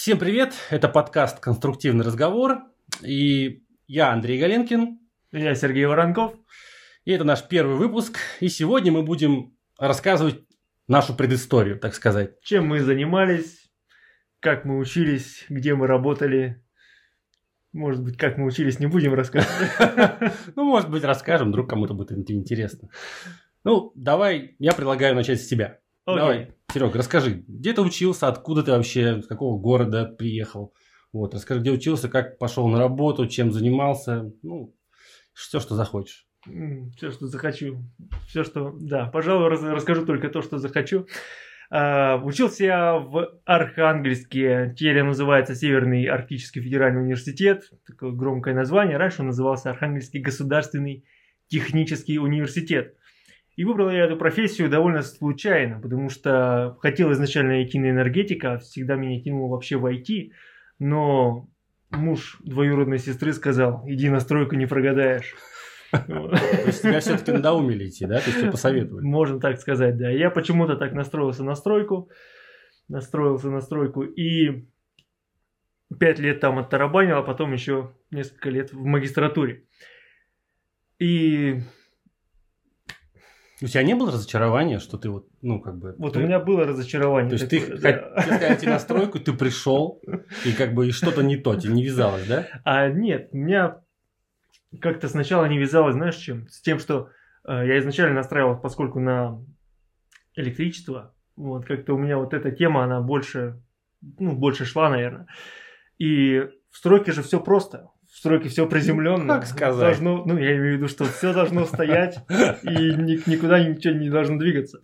Всем привет, это подкаст «Конструктивный разговор», и я Андрей Галенкин. Я Сергей Воронков. И это наш первый выпуск, и сегодня мы будем рассказывать нашу предысторию, так сказать. Чем мы занимались, как мы учились, где мы работали. Может быть, как мы учились, не будем рассказывать. Ну, может быть, расскажем, вдруг кому-то будет интересно. Ну, давай, я предлагаю начать с тебя. Давай, Серега, расскажи, где ты учился, откуда ты вообще, с какого города приехал? Вот, расскажи, где учился, как пошел на работу, чем занимался, ну, все, что захочешь. Все, что захочу. Все, что... Да, пожалуй, расскажу только то, что захочу. Uh, учился я в Архангельске, теперь называется Северный Арктический федеральный университет, такое громкое название, раньше он назывался Архангельский государственный технический университет. И выбрал я эту профессию довольно случайно, потому что хотел изначально идти на энергетика, всегда меня тянуло вообще в IT, но муж двоюродной сестры сказал, иди на стройку, не прогадаешь. То есть тебя все-таки надоумили идти, да? То есть тебе посоветовали. Можно так сказать, да. Я почему-то так настроился на стройку, настроился на стройку и пять лет там оттарабанил, а потом еще несколько лет в магистратуре. И у тебя не было разочарования, что ты вот, ну, как бы... Вот ты... у меня было разочарование. То есть такое, ты да. хотел идти на стройку, ты пришел, и как бы и что-то не то, тебе не вязалось, да? А нет, у меня как-то сначала не вязалось, знаешь, чем? С тем, что э, я изначально настраивал, поскольку на электричество, вот как-то у меня вот эта тема, она больше, ну, больше шла, наверное. И в стройке же все просто в стройке все приземленно. Как сказать? Должно, ну, я имею в виду, что все должно стоять и никуда ничего не должно двигаться.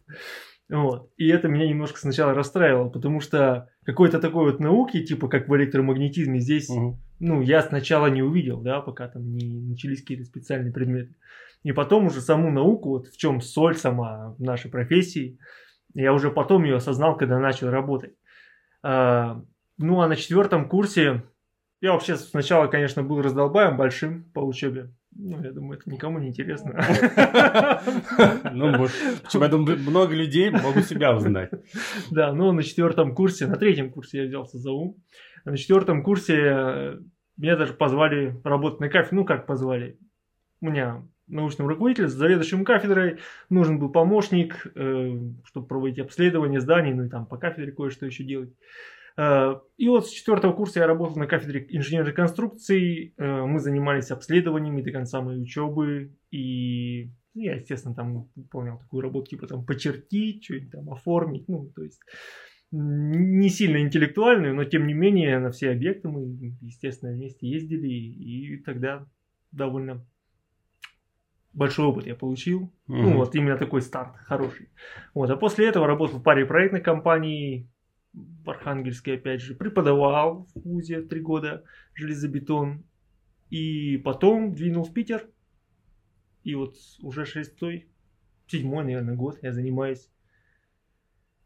Вот. И это меня немножко сначала расстраивало, потому что какой-то такой вот науки, типа как в электромагнетизме, здесь, угу. ну, я сначала не увидел, да, пока там не начались какие-то специальные предметы. И потом уже саму науку, вот в чем соль сама нашей профессии, я уже потом ее осознал, когда начал работать. А, ну, а на четвертом курсе я вообще сначала, конечно, был раздолбаем большим по учебе. Ну, я думаю, это никому не интересно. Ну, я думаю, много людей могут себя узнать. Да, но на четвертом курсе, на третьем курсе я взялся за ум. На четвертом курсе э, меня даже позвали работать на кафедре. Ну, как позвали? У меня научным руководителем, заведующим кафедрой нужен был помощник, э, чтобы проводить обследование зданий, ну и там по кафедре кое-что еще делать. Э, и вот с четвертого курса я работал на кафедре инженерной конструкции. Э, мы занимались обследованиями до конца моей учебы. И ну, я, естественно, там выполнял такую работу, типа там почертить, что-нибудь там оформить. Ну, то есть не сильно интеллектуальную, но тем не менее на все объекты мы, естественно, вместе ездили. И тогда довольно большой опыт я получил. Mm-hmm. Ну, вот именно такой старт хороший. Вот. А после этого работал в паре проектных компаний, в Архангельске, опять же, преподавал в ВУЗе три года железобетон. И потом двинул в Питер. И вот уже шестой, седьмой, наверное, год я занимаюсь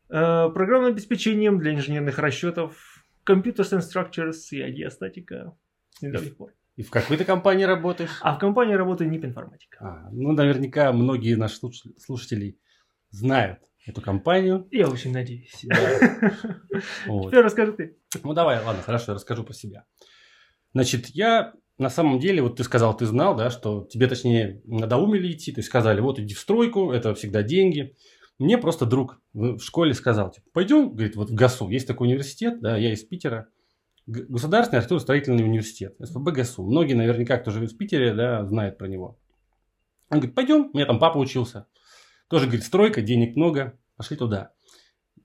э, программным обеспечением для инженерных расчетов, Computers and Structures и ID-статика с недавних пор. И в какой то компании работаешь? А в компании работаю НИП Информатика. А, ну, наверняка многие наши слушатели знают эту компанию. Я очень надеюсь. Теперь расскажи ты. Ну давай, ладно, хорошо, я расскажу про себя. Значит, я на самом деле, вот ты сказал, ты знал, да, что тебе, точнее, надоумили идти, то есть сказали, вот иди в стройку, это всегда деньги. Мне просто друг в школе сказал, типа, пойдем, говорит, вот в ГАСУ, есть такой университет, да, я из Питера, Государственный архитектурно-строительный университет, СПБ ГАСУ. Многие наверняка, кто живет в Питере, да, знают про него. Он говорит, пойдем, у меня там папа учился. Тоже, говорит, стройка, денег много, пошли туда.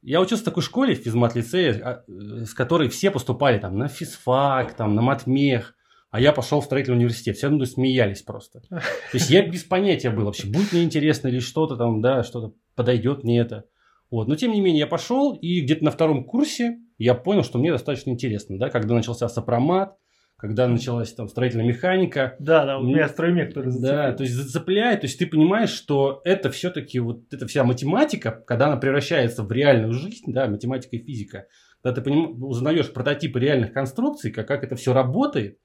Я учился в такой школе, в физмат-лицее, а, с которой все поступали там на физфак, там, на матмех, а я пошел в строительный университет. Все равно смеялись просто. То есть я без понятия был вообще, будет мне интересно или что-то там, да, что-то подойдет мне это. Вот. Но тем не менее я пошел, и где-то на втором курсе я понял, что мне достаточно интересно, да, когда начался сопромат, когда началась там строительная механика. Да, да, у меня строймех, который зацепляет. Да, то есть зацепляет, то есть ты понимаешь, что это все-таки вот эта вся математика, когда она превращается в реальную жизнь, да, математика и физика, когда ты поним... узнаешь прототипы реальных конструкций, как, как это все работает,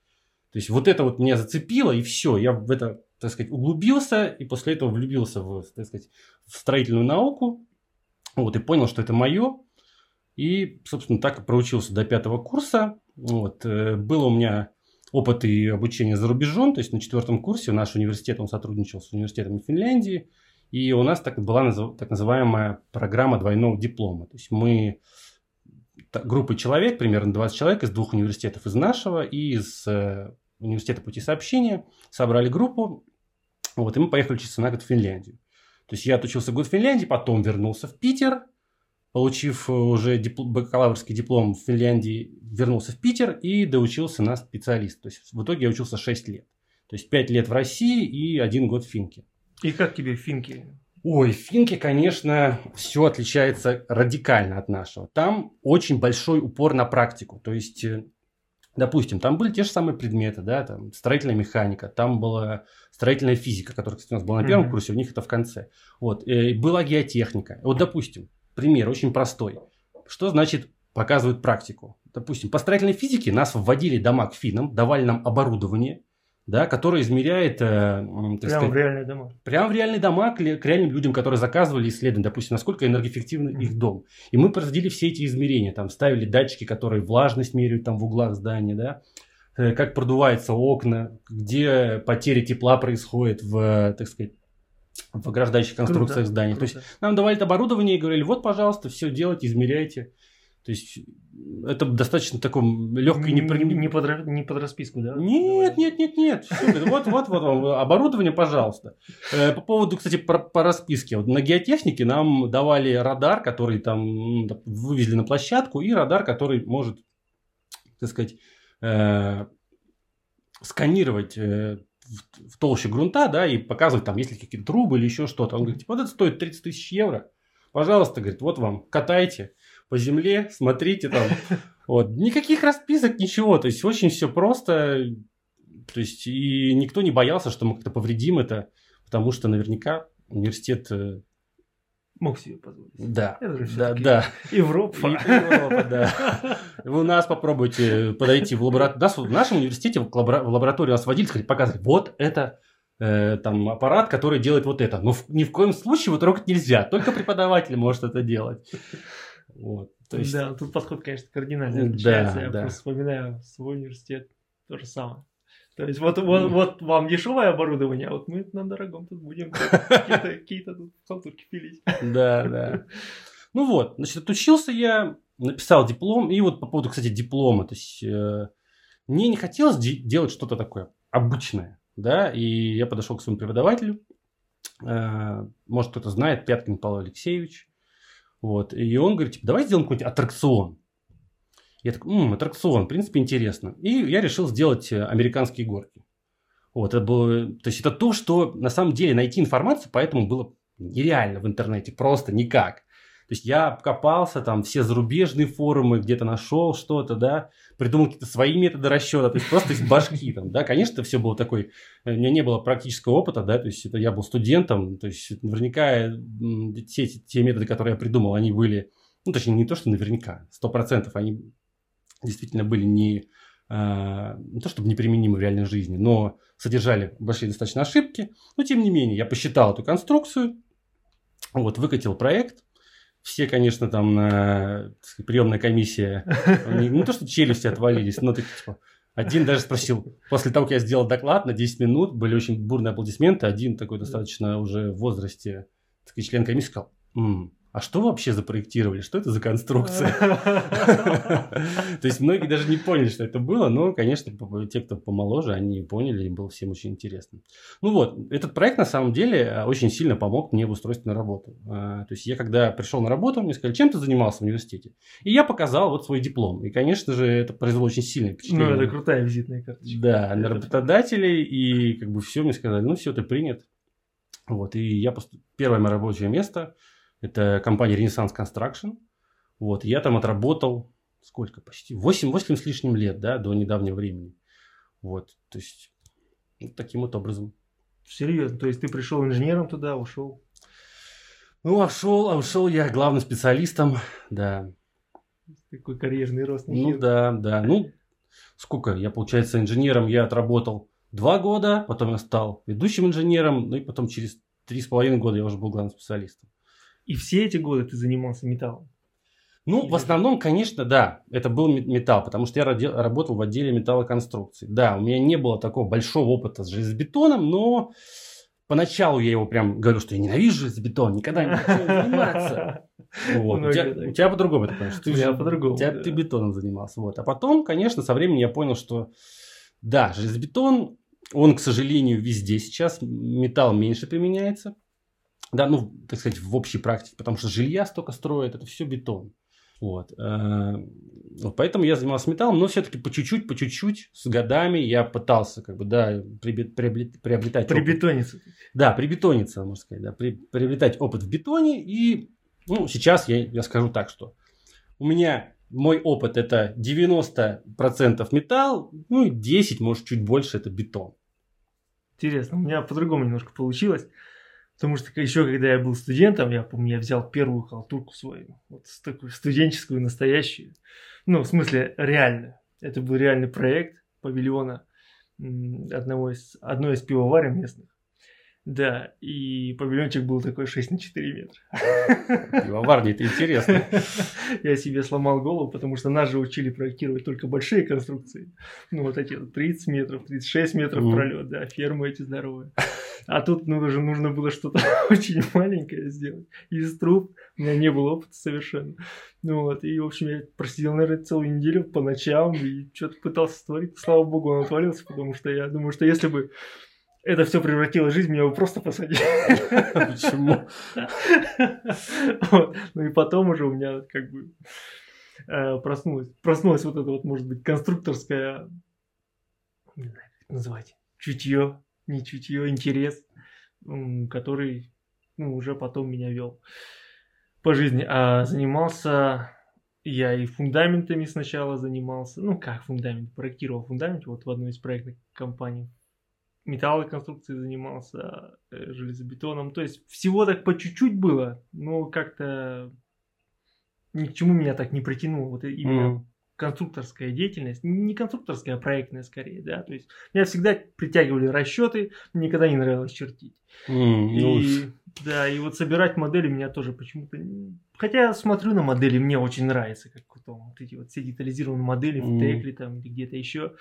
то есть вот это вот меня зацепило, и все, я в это, так сказать, углубился, и после этого влюбился в, так сказать, в строительную науку, вот, и понял, что это мое, И, собственно, так и проучился до пятого курса. Вот. Э, было у меня опыт и обучение за рубежом, то есть на четвертом курсе наш университет, он сотрудничал с университетом Финляндии, и у нас так была так называемая программа двойного диплома. То есть мы группой человек, примерно 20 человек из двух университетов, из нашего и из э, университета пути сообщения, собрали группу, вот, и мы поехали учиться на год в Финляндию. То есть я отучился год в Финляндии, потом вернулся в Питер, получив уже дипл- бакалаврский диплом в Финляндии, вернулся в Питер и доучился на специалист. То есть в итоге я учился 6 лет. То есть 5 лет в России и один год в Финке. И как тебе финки? Ой, в Финке, конечно, все отличается радикально от нашего. Там очень большой упор на практику. То есть, э, допустим, там были те же самые предметы, да, там строительная механика, там была строительная физика, которая, кстати, у нас была на первом mm-hmm. курсе, у них это в конце. Вот, и была геотехника. Вот, допустим, пример очень простой. Что значит показывают практику? Допустим, по строительной физике нас вводили дома к финам, давали нам оборудование – да, который измеряет... Э, Прямо сказать, в реальные дома. Прямо в реальные дома к, к реальным людям, которые заказывали исследования, допустим, насколько энергоэффективен mm-hmm. их дом. И мы проводили все эти измерения, там ставили датчики, которые влажность меряют там в углах здания, да, э, как продуваются окна, где потеря тепла происходит в, так сказать, в ограждающих конструкциях круто, зданий. Круто. То есть нам давали это оборудование и говорили, вот, пожалуйста, все делайте, измеряйте. То есть это достаточно таком легкой не, не, не, под, не под расписку, да? Нет, нет, нет, нет. Вот, вот, вот оборудование, пожалуйста. Э, по поводу, кстати, по, по расписке. Вот на геотехнике нам давали радар, который там вывезли на площадку, и радар, который может, так сказать, э, сканировать э, в, толще грунта, да, и показывать там, есть ли какие-то трубы или еще что-то. Он говорит, типа, вот это стоит 30 тысяч евро. Пожалуйста, говорит, вот вам, катайте по земле, смотрите там. Вот. Никаких расписок, ничего. То есть очень все просто. То есть и никто не боялся, что мы как-то повредим это, потому что наверняка университет э, мог себе позволить. Да, да, да. Европа. Европа, да. Вы у нас попробуйте подойти в лабораторию. В нашем университете в лабораторию нас водили, сказать, показывать, вот это э, там аппарат, который делает вот это. Но в, ни в коем случае его трогать нельзя. Только преподаватель может это делать. Вот. То есть... Да, тут подход, конечно, кардинально отличается. Да, Я да. просто вспоминаю свой университет, то же самое. То есть вот, вот, вот вам дешевое оборудование, а вот мы на дорогом тут будем какие-то, тут халтурки пилить. Да, да. Ну вот, значит, отучился я, написал диплом, и вот по поводу, кстати, диплома, то есть э, мне не хотелось делать что-то такое обычное, да, и я подошел к своему преподавателю, э, может кто-то знает, Пяткин Павел Алексеевич, вот. И он говорит, типа, давай сделаем какой-нибудь аттракцион. Я такой, м аттракцион, в принципе, интересно. И я решил сделать э, американские горки. Вот, это было, то есть это то, что на самом деле найти информацию, поэтому было нереально в интернете, просто никак. То есть я копался, там все зарубежные форумы, где-то нашел что-то, да, придумал какие-то свои методы расчета, то есть просто из башки там, да, конечно, это все было такой, у меня не было практического опыта, да, то есть это я был студентом, то есть наверняка те, те методы, которые я придумал, они были, ну, точнее, не то, что наверняка, сто процентов они действительно были не, а, не то чтобы неприменимы в реальной жизни, но содержали большие достаточно ошибки, но тем не менее я посчитал эту конструкцию, вот, выкатил проект, все, конечно, там на приемная комиссия, не, то, что челюсти отвалились, но так, типа, один даже спросил, после того, как я сделал доклад на 10 минут, были очень бурные аплодисменты, один такой достаточно уже в возрасте, так член комиссии сказал, м-м, а что вообще запроектировали? Что это за конструкция? То есть многие даже не поняли, что это было, но, конечно, те, кто помоложе, они поняли, и было всем очень интересно. Ну вот, этот проект на самом деле э, очень сильно помог мне в устройстве на работу. А, то есть я когда пришел на работу, мне сказали, чем ты занимался в университете? И я показал вот свой диплом. И, конечно же, это произвело очень сильное впечатление. Ну, это крутая визитная карточка. Да, на работодателей, и как бы все мне сказали, ну все, ты принят. Вот, и я пост... первое мое рабочее место – это компания Renaissance Construction. Вот, я там отработал сколько почти? 8, 8 с лишним лет, да, до недавнего времени. Вот, то есть, вот таким вот образом. Серьезно? То есть, ты пришел инженером туда, ушел? Ну, ушел, а ушел я главным специалистом, да. Такой карьерный рост. Ну, да, да. Ну, сколько? Я, получается, инженером я отработал два года, потом я стал ведущим инженером, ну и потом через три с половиной года я уже был главным специалистом. И все эти годы ты занимался металлом? Ну, Или в основном, конечно, да, это был ме- металл, потому что я работал в отделе металлоконструкций. Да, у меня не было такого большого опыта с железобетоном, но поначалу я его прям говорю, что я ненавижу железобетон, никогда не хочу им заниматься. Вот. У, тебя, так. у тебя по-другому это, конечно. Ты У же- по-другому, тебя- да. Ты бетоном занимался. Вот. А потом, конечно, со временем я понял, что да, железобетон, он, к сожалению, везде сейчас, металл меньше применяется. Да, ну, так сказать, в общей практике, потому что жилья столько строят, это все бетон. Вот. э, вот Поэтому я занимался металлом, но все-таки по чуть-чуть, по чуть-чуть, с годами я пытался, как бы, да, приобретать опыт. Прибетониться. Да, прибетониться, можно сказать, да, при- приобретать опыт в бетоне. И, ну, сейчас я, я скажу так, что у меня мой опыт это 90% металл, ну и 10, может, чуть больше это бетон. Интересно, у меня по-другому немножко получилось. Потому что еще когда я был студентом, я помню, я взял первую халтурку свою. Вот такую студенческую, настоящую. Ну, в смысле, реально. Это был реальный проект павильона одного из, одной из пивоварен местных. Да, и павильончик был такой 6 на 4 метра. Пивоварня это интересно. Я себе сломал голову, потому что нас же учили проектировать только большие конструкции. Ну, вот эти вот 30 метров, 36 метров Мгм. пролет, да, фермы эти здоровые. А тут ну, уже нужно было что-то очень маленькое сделать. Из труб. У меня не было опыта совершенно. Ну вот, и, в общем, я просидел, наверное, целую неделю по ночам и что-то пытался створить. Слава богу, он отвалился, потому что я думаю, что если бы это все превратило жизнь, меня бы просто посадили. Почему? Вот. Ну и потом уже у меня как бы э, проснулась, проснулась вот это вот, может быть, конструкторская, не знаю, как это называть, чутье, не чутье, интерес, который ну, уже потом меня вел по жизни. А занимался я и фундаментами сначала занимался, ну как фундамент, проектировал фундамент вот в одной из проектных компаний. Металлоконструкцией занимался, э, железобетоном. То есть всего так по чуть-чуть было, но как-то ни к чему меня так не притянуло. Вот именно Мгм. конструкторская деятельность, не конструкторская, а проектная скорее, да, то есть меня всегда притягивали расчеты, мне никогда не нравилось чертить. Ну, И, да, и вот собирать модели меня тоже почему-то... Хотя я смотрю на модели, мне очень нравится, как вот, там вот эти вот все детализированные модели в Мгм. Текле там или где-то еще.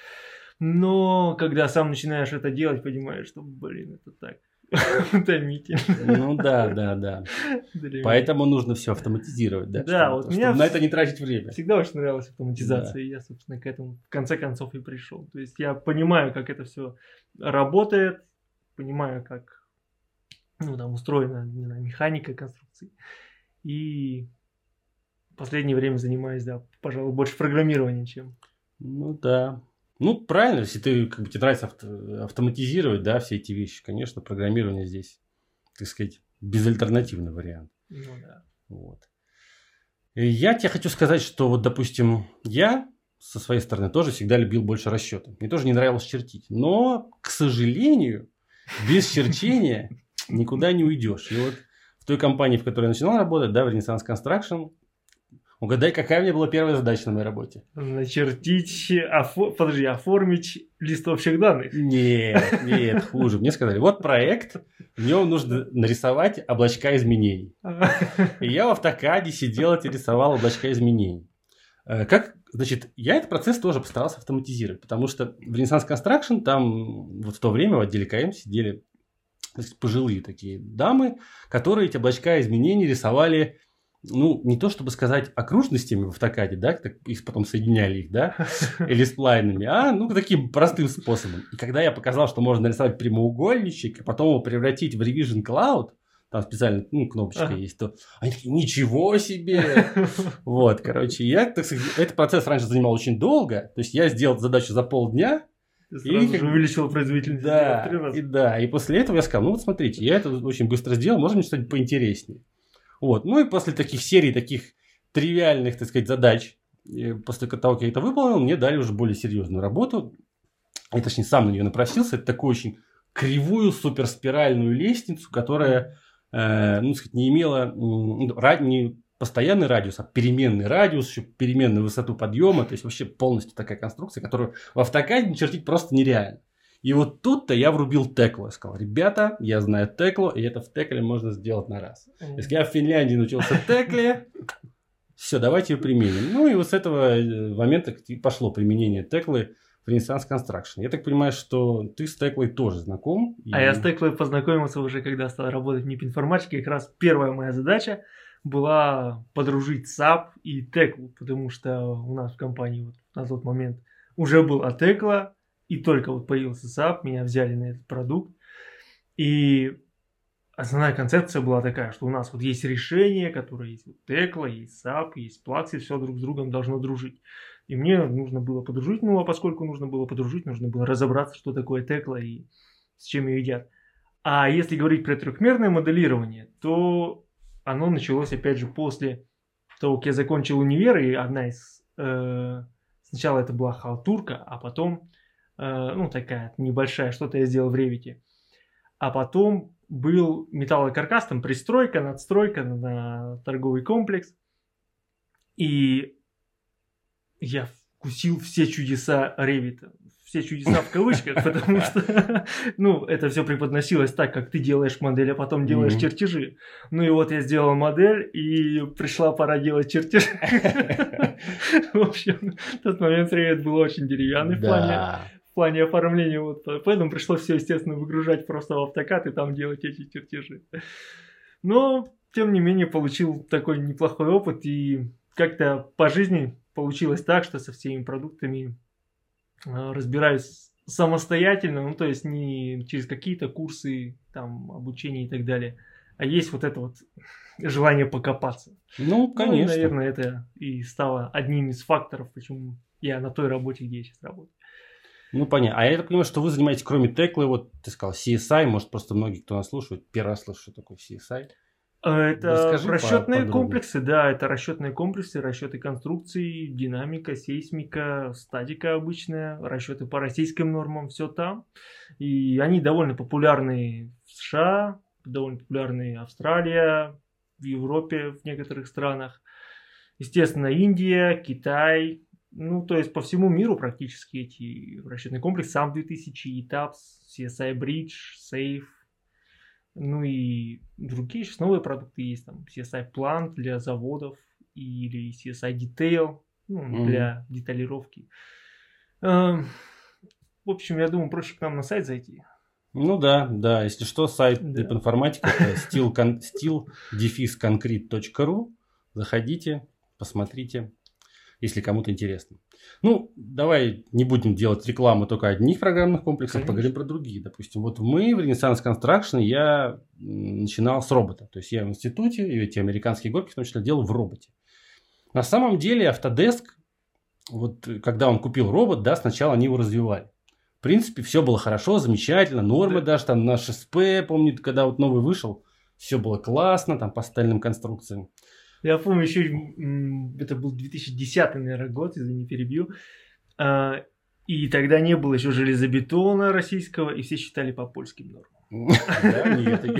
Но когда сам начинаешь это делать, понимаешь, что, блин, это так утомительно. Ну да, да, да. Поэтому нужно все автоматизировать, да? Да, вот меня на это не тратить время. Всегда очень нравилась автоматизация, и я, собственно, к этому в конце концов и пришел. То есть я понимаю, как это все работает, понимаю, как ну, там устроена не знаю, механика конструкции. И в последнее время занимаюсь, да, пожалуй, больше программированием, чем... Ну да. Ну, правильно, если ты, как бы, тебе нравится авто- автоматизировать, да, все эти вещи, конечно, программирование здесь, так сказать, безальтернативный вариант. Ну да. Вот. И я тебе хочу сказать, что вот, допустим, я со своей стороны тоже всегда любил больше расчеты. Мне тоже не нравилось чертить. Но, к сожалению, без черчения никуда не уйдешь. И вот в той компании, в которой я начинал работать, да, в Renaissance Construction, угадай, какая у меня была первая задача на моей работе? Начертить, офо- подожди, оформить лист общих данных. Нет, нет, хуже. Мне сказали, вот проект, в нем нужно нарисовать облачка изменений. И я в автокаде сидел и рисовал облачка изменений. Э, Как, значит, я этот процесс тоже постарался автоматизировать, потому что в Renaissance Construction там вот в то время в отделе КМ сидели пожилые такие дамы, которые эти облачка изменений рисовали, ну, не то чтобы сказать окружностями в автокаде, да, так, их потом соединяли их, да, или сплайнами, а, ну, таким простым способом. И когда я показал, что можно нарисовать прямоугольничек, а потом его превратить в Revision Cloud, там специально, ну, кнопочка Ага. есть, то они такие, ничего себе! Вот, короче, я, так сказать, этот процесс раньше занимал очень долго, то есть я сделал задачу за полдня, И сразу как же увеличил производительность да, и да, и после этого я сказал, ну вот смотрите, я это очень быстро сделал, можно мне что-нибудь поинтереснее. Вот, ну и после таких серий, таких тривиальных, так сказать, задач, э, после того, как я это выполнил, мне дали уже более серьезную работу. Я, точнее, сам на нее напросился. Это такую очень кривую суперспиральную лестницу, которая, э, ну, сказать, не имела ра- не постоянный радиус, а переменный радиус, еще переменную высоту подъема. То есть вообще полностью такая конструкция, которую в автокаде чертить просто нереально. И вот тут-то я врубил текло. Я сказал, ребята, я знаю текло, и это в текле можно сделать на раз. Если я в Финляндии научился текле, Все, давайте ее применим. Ну и вот с этого э, момента пошло применение теклы в Renaissance Construction. Я так понимаю, что ты с теклой тоже знаком. И... А я с теклой познакомился уже, когда стал работать в НИП информатике. Как раз первая моя задача была подружить SAP и теклу, потому что у нас в компании вот на тот момент уже был Атекла, и только вот появился SAP, меня взяли на этот продукт. И основная концепция была такая, что у нас вот есть решение, которое есть вот Текла, есть SAP, есть Plaxi, все друг с другом должно дружить. И мне нужно было подружить, ну а поскольку нужно было подружить, нужно было разобраться, что такое Текла и с чем ее едят. А если говорить про трехмерное моделирование, то оно началось опять же после того, как я закончил универ, и одна из... Э, сначала это была халтурка, а потом, ну такая небольшая, что-то я сделал в Ревите. А потом был металлокаркас, там пристройка, надстройка на торговый комплекс. И я вкусил все чудеса Ревита. Все чудеса в кавычках, потому что, ну, это все преподносилось так, как ты делаешь модель, а потом делаешь mm-hmm. чертежи. Ну и вот я сделал модель, и пришла пора делать чертежи. В общем, тот момент Revit был очень деревянный в плане в плане оформления. Вот, поэтому пришлось все, естественно, выгружать просто в автокад и там делать эти чертежи. Но, тем не менее, получил такой неплохой опыт и как-то по жизни получилось так, что со всеми продуктами э, разбираюсь самостоятельно, ну то есть не через какие-то курсы, там, обучение и так далее, а есть вот это вот желание покопаться. Ну, конечно. Ну, наверное, это и стало одним из факторов, почему я на той работе, где я сейчас работаю. Ну, понятно. А я так понимаю, что вы занимаетесь, кроме теклы, вот ты сказал, CSI, может, просто многие, кто нас слушает, первый раз слышит, что такое CSI. А, это Расскажи расчетные комплексы, да, это расчетные комплексы, расчеты конструкций, динамика, сейсмика, статика обычная, расчеты по российским нормам, все там. И они довольно популярны в США, довольно популярны в Австралии, в Европе, в некоторых странах. Естественно, Индия, Китай, ну, то есть по всему миру практически эти расчетные комплексы, сам 2000, ETAPS, CSI Bridge, Safe, ну и другие сейчас новые продукты есть, там CSI Plant для заводов или CSI Detail ну, mm-hmm. для деталировки. Эм, в общем, я думаю, проще к нам на сайт зайти. Ну да, да, если что, сайт да. информатика это steel-concrete.ru. Заходите, посмотрите, если кому-то интересно. Ну, давай не будем делать рекламу только одних программных комплексов, Конечно. поговорим про другие. Допустим, вот мы в Renaissance Construction я начинал с робота. То есть я в институте, и эти американские горки в том числе делал в роботе. На самом деле Autodesk, вот когда он купил робот, да, сначала они его развивали. В принципе, все было хорошо, замечательно, нормы да. даже там на ШСП, помню, когда вот новый вышел, все было классно, там по стальным конструкциям. Я помню, еще это был 2010, наверное, год, извини, перебью. А, и тогда не было еще железобетона российского, и все считали по польским нормам.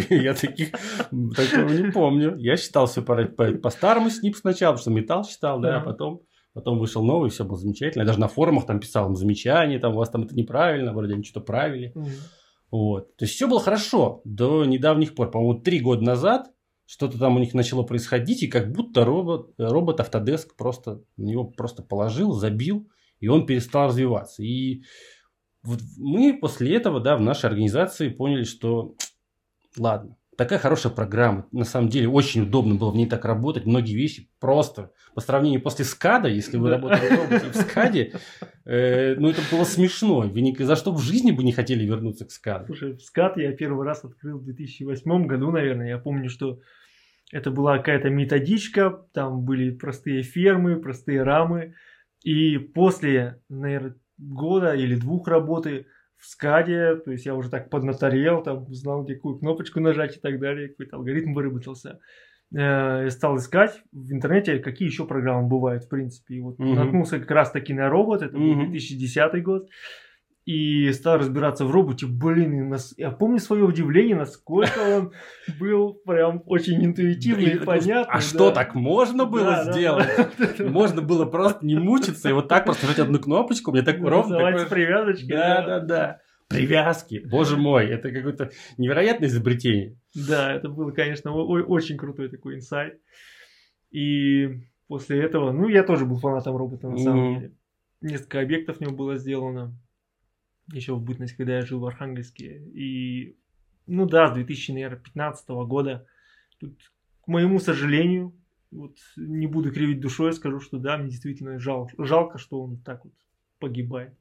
Я таких такого не помню. Я считал все по, старому СНИП сначала, что металл считал, да, а потом, потом вышел новый, все было замечательно. Я даже на форумах там писал замечания, там у вас там это неправильно, вроде они что-то правили. Вот. То есть все было хорошо до недавних пор. По-моему, три года назад что-то там у них начало происходить, и как будто робот, робот Autodesk просто на него просто положил, забил, и он перестал развиваться. И вот мы после этого, да, в нашей организации поняли, что ладно, такая хорошая программа, на самом деле очень удобно было в ней так работать, многие вещи просто по сравнению после скада, если вы работали в скаде, э, ну это было смешно, вы ни за что в жизни бы не хотели вернуться к скаду. Слушай, скад я первый раз открыл в 2008 году, наверное, я помню, что это была какая-то методичка, там были простые фермы, простые рамы. И после, наверное, года или двух работы в скаде, то есть я уже так поднаторел, там знал, какую кнопочку нажать и так далее, какой-то алгоритм выработался. Э, я стал искать в интернете, какие еще программы бывают, в принципе. И вот угу. наткнулся как раз таки на робот, это был 2010 год и стал разбираться в роботе. Блин, нас... я помню свое удивление, насколько он был прям очень интуитивный и понятный. А что, так можно было сделать? Можно было просто не мучиться и вот так просто нажать одну кнопочку, мне так ровно... привязочки. Да, да, да. Привязки. Боже мой, это какое-то невероятное изобретение. Да, это было, конечно, очень крутой такой инсайт. И после этого, ну, я тоже был фанатом робота, на самом Мгм. деле. Несколько объектов в нем было сделано. Еще в бытность, когда я жил в Архангельске. И, ну да, с 2015 года. Тут, к моему сожалению, вот не буду кривить душой, скажу, что да, мне действительно жал, жалко, что он так вот погибает.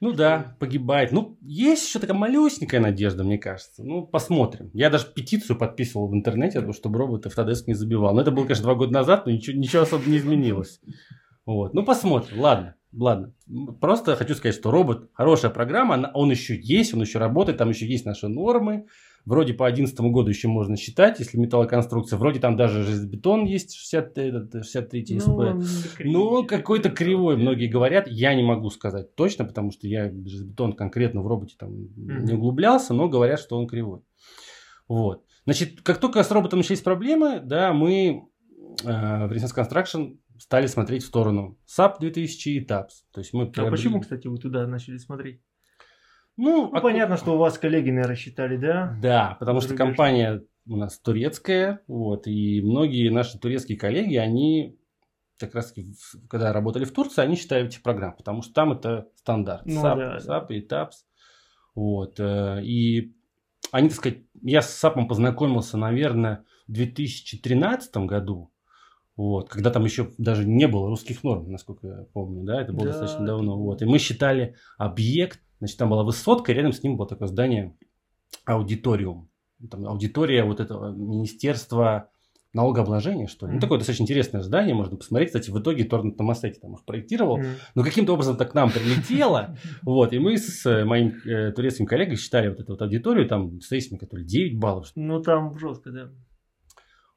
Ну да, погибает. Ну, есть еще такая малюсенькая надежда, мне кажется. Ну, посмотрим. Я даже петицию подписывал в интернете, чтобы робот Autodesk не забивал. Но это было, конечно, два года назад, но ничего, ничего особо не изменилось. Вот. Ну, посмотрим. Ладно, ладно. Просто хочу сказать, что робот хорошая программа, она- он еще есть, он еще работает, там еще есть наши нормы. Вроде по 2011 году еще можно считать, если металлоконструкция. Вроде там даже железобетон есть 60, этот, 63 СП. он Ну, какой-то какой-то кривой, многие говорят. Я не могу сказать точно, потому что я железобетон конкретно в роботе там не Мгм. углублялся, но говорят, что он кривой. Вот. Значит, как только с роботом начались проблемы, да, мы э, в Renaissance Construction стали смотреть в сторону SAP 2000 и TAPS. То есть мы А приобрели- почему, кстати, вы туда начали смотреть? Ну, Ну, а- понятно, что у вас коллеги, наверное, считали, да? Да, потому что компания у нас турецкая, вот, и многие наши турецкие коллеги, они как раз таки, когда работали в Турции, они считали этих программ, потому что там это стандарт. Ну SAP, да, SAP и TAPS. Вот, э, и они, так сказать, я с SAP познакомился, наверное, в 2013 году, вот, когда там еще даже не было русских норм, насколько я помню, да, это было Да, достаточно давно, вот, и мы считали объект, значит, там была высотка, и рядом с ним было такое здание аудиториум, там аудитория вот этого министерства налогообложения, что ли. Ну, Мгм. такое достаточно интересное здание, можно посмотреть. Кстати, в итоге Торн Томасетти там их проектировал. М. Но каким-то образом так к нам прилетело. Вот, и мы с э, моим э, турецким коллегой считали вот эту вот аудиторию, там то ли 9 баллов. Ну, там жестко, да.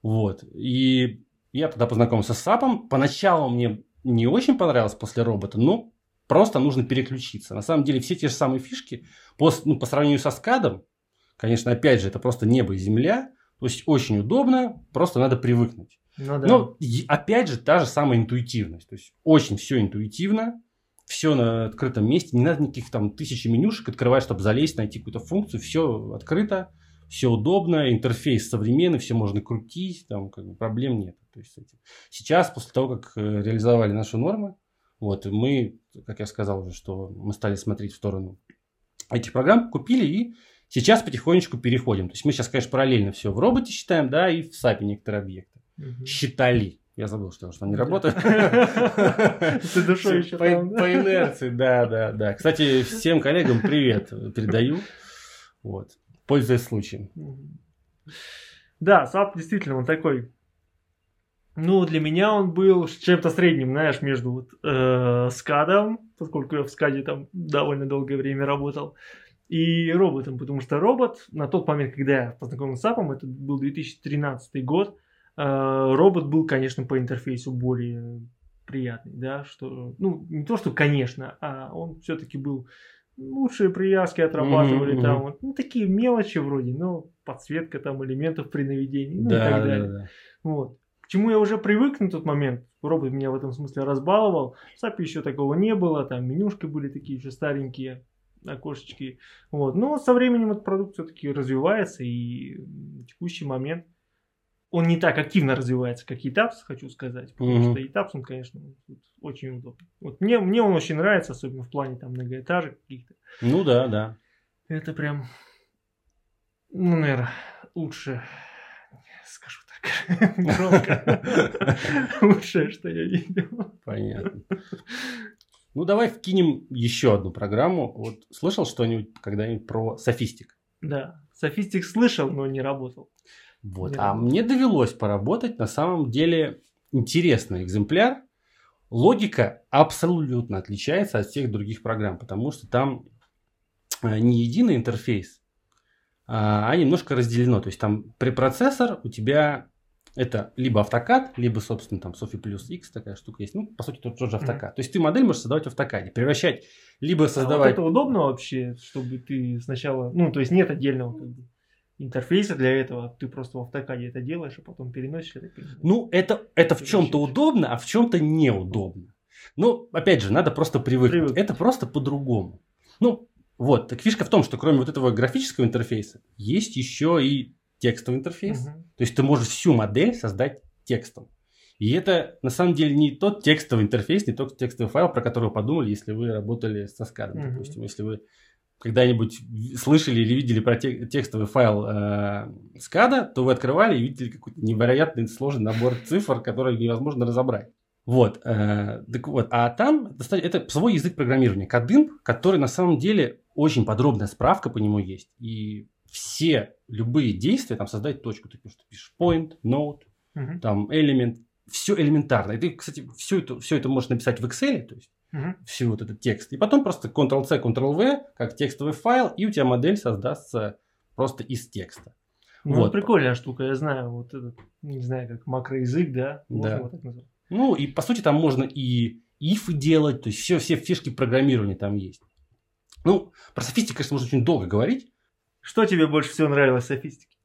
Вот. И я тогда познакомился с САПом. Поначалу мне не очень понравилось после робота, но просто нужно переключиться. На самом деле все те же самые фишки по, ну, по сравнению со скадом, конечно, опять же, это просто небо и земля. То есть очень удобно, просто надо привыкнуть. Ну, да. Но опять же та же самая интуитивность. То есть очень все интуитивно, все на открытом месте, не надо никаких там тысячи менюшек открывать, чтобы залезть, найти какую-то функцию, все открыто, все удобно, интерфейс современный, все можно крутить, там как бы проблем нет. То есть с этим. Сейчас, после того, как э, реализовали наши нормы, вот, мы, как я сказал уже, что мы стали смотреть в сторону этих программ, купили и сейчас потихонечку переходим. То есть мы сейчас, конечно, параллельно все в роботе считаем, да, и в SAP некоторые объекты. Мгм. Считали. Я забыл, что, они Да. работают. Ты душой еще по, там, инерции, да, да, да. Кстати, всем коллегам привет передаю. Вот. Пользуясь случаем. Да, SAP действительно он такой. Ну, для меня он был чем-то средним, знаешь, между вот, э, скадом, поскольку я в скаде там довольно долгое время работал, и роботом, потому что робот на тот момент, когда я познакомился с SAP, это был 2013 год, э, робот был, конечно, по интерфейсу более приятный, да, что, ну, не то, что, конечно, а он все-таки был лучшие привязки отрабатывали Мгм, там, вот, ну, такие мелочи вроде, ну, подсветка там элементов при наведении, ну, и Да, так да, далее. да. Вот. К чему я уже привык на тот момент, робот меня в этом смысле разбаловал, в SAP еще такого не было, там менюшки были такие еще старенькие, окошечки, вот. Но со временем этот продукт все-таки развивается, и в текущий момент он не так активно развивается, как ETAPS, хочу сказать, потому Мгм. что ETAPS, он, конечно, очень удобный. Вот мне, мне он очень нравится, особенно в плане там многоэтажек каких-то. Ну да, да. Это прям, ну, наверное, лучше, скажу громко, лучшее, что я видел. Понятно. Ну, давай вкинем еще одну программу. Вот слышал что-нибудь когда-нибудь про софистик? Да, софистик слышал, но не работал. Вот. Не А работал. мне довелось поработать. На самом деле интересный экземпляр. Логика абсолютно отличается от всех других программ, потому что там э, не единый интерфейс, а немножко разделено. То есть там препроцессор у тебя это либо автокад, либо, собственно, там Sophie плюс X такая штука есть. Ну, по сути, тот, тот же автокад. То есть ты модель можешь создавать в автокаде, превращать, либо А вот создавать... это удобно вообще, чтобы ты сначала, ну, то есть нет отдельного как бы, интерфейса для этого, ты просто в автокаде это делаешь, а потом переносишь это. Ну, это, это в чем-то удобно, а в чем-то неудобно. Ну, опять же, надо просто привыкнуть. Привыкнуть. Это просто по-другому. Ну, вот. Так фишка в том, что кроме вот этого графического интерфейса, есть еще и текстовый интерфейс. Мгм. То есть ты можешь всю модель создать текстом. И это на самом деле не тот текстовый интерфейс, не тот текстовый файл, про который вы подумали, если вы работали со SCAD, Мгм. допустим. Если вы когда-нибудь слышали или видели про те- текстовый файл э, SCAD, то вы открывали и видели какой-то невероятный сложный набор цифр, которые невозможно разобрать. Вот, э, так вот, а там это свой язык программирования, Kadimp, который на самом деле очень подробная справка по нему есть. И все любые действия, там создать точку, ты пишешь, ты пишешь point, node, Мгм. там элемент, все элементарно. И ты, кстати, все это, все это можешь написать в Excel, то есть Мгм. всю вот этот текст. И потом просто Ctrl-C, Ctrl-V, как текстовый файл, и у тебя модель создастся просто из текста. Ну, Вот. прикольная штука, я знаю, вот этот, не знаю, как макроязык, да? Можно Да. его так назвать? Ну, и по сути там можно и if делать, то есть все, все фишки программирования там есть. Ну, про софистику, конечно, можно очень долго говорить. Что тебе больше всего нравилось в софистике?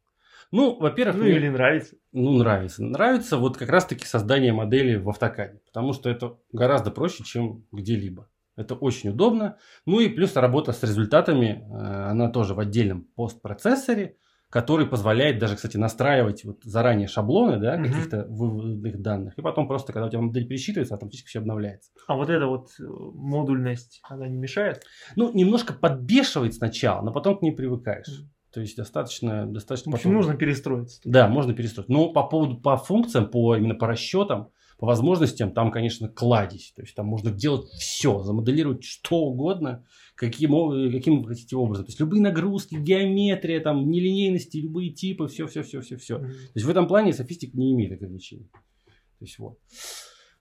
Ну, во-первых, Ну мне- или нравится? ну, нравится. Нравится вот как раз-таки создание модели в автокаде, потому что это гораздо проще, чем где-либо. Это очень удобно. Ну и плюс работа с результатами, э, она тоже в отдельном постпроцессоре, который позволяет даже, кстати, настраивать вот заранее шаблоны да, Мгм. каких-то выводных данных. И потом просто, когда у тебя модель пересчитывается, автоматически все обновляется. А вот эта вот э, модульность, она не мешает? Ну, немножко подбешивает сначала, но потом к ней привыкаешь. То есть достаточно, В достаточно общем, потом- нужно перестроиться. Да, можно перестроить. Но по поводу по функциям, по именно по расчетам, по возможностям, там, конечно, кладезь. То есть там можно делать все, замоделировать что угодно, каким, каким вы хотите образом. То есть любые нагрузки, геометрия, там, нелинейности, любые типы, все, все, все, все, все. То есть в этом плане софистик не имеет ограничений. То есть вот.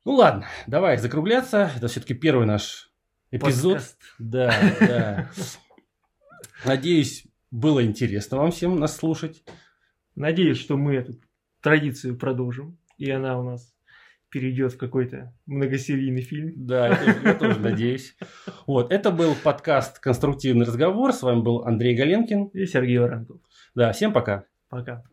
Ну ладно, давай закругляться. Это все-таки первый наш эпизод. Подкаст. Да, да. Надеюсь, было интересно вам всем нас слушать. Надеюсь, что мы эту традицию продолжим, и она у нас перейдет в какой-то многосерийный фильм. Да, я тоже, я тоже надеюсь. Вот, это был подкаст «Конструктивный разговор». С вами был Андрей Галенкин. И Сергей Воронков. Да, всем пока. Пока.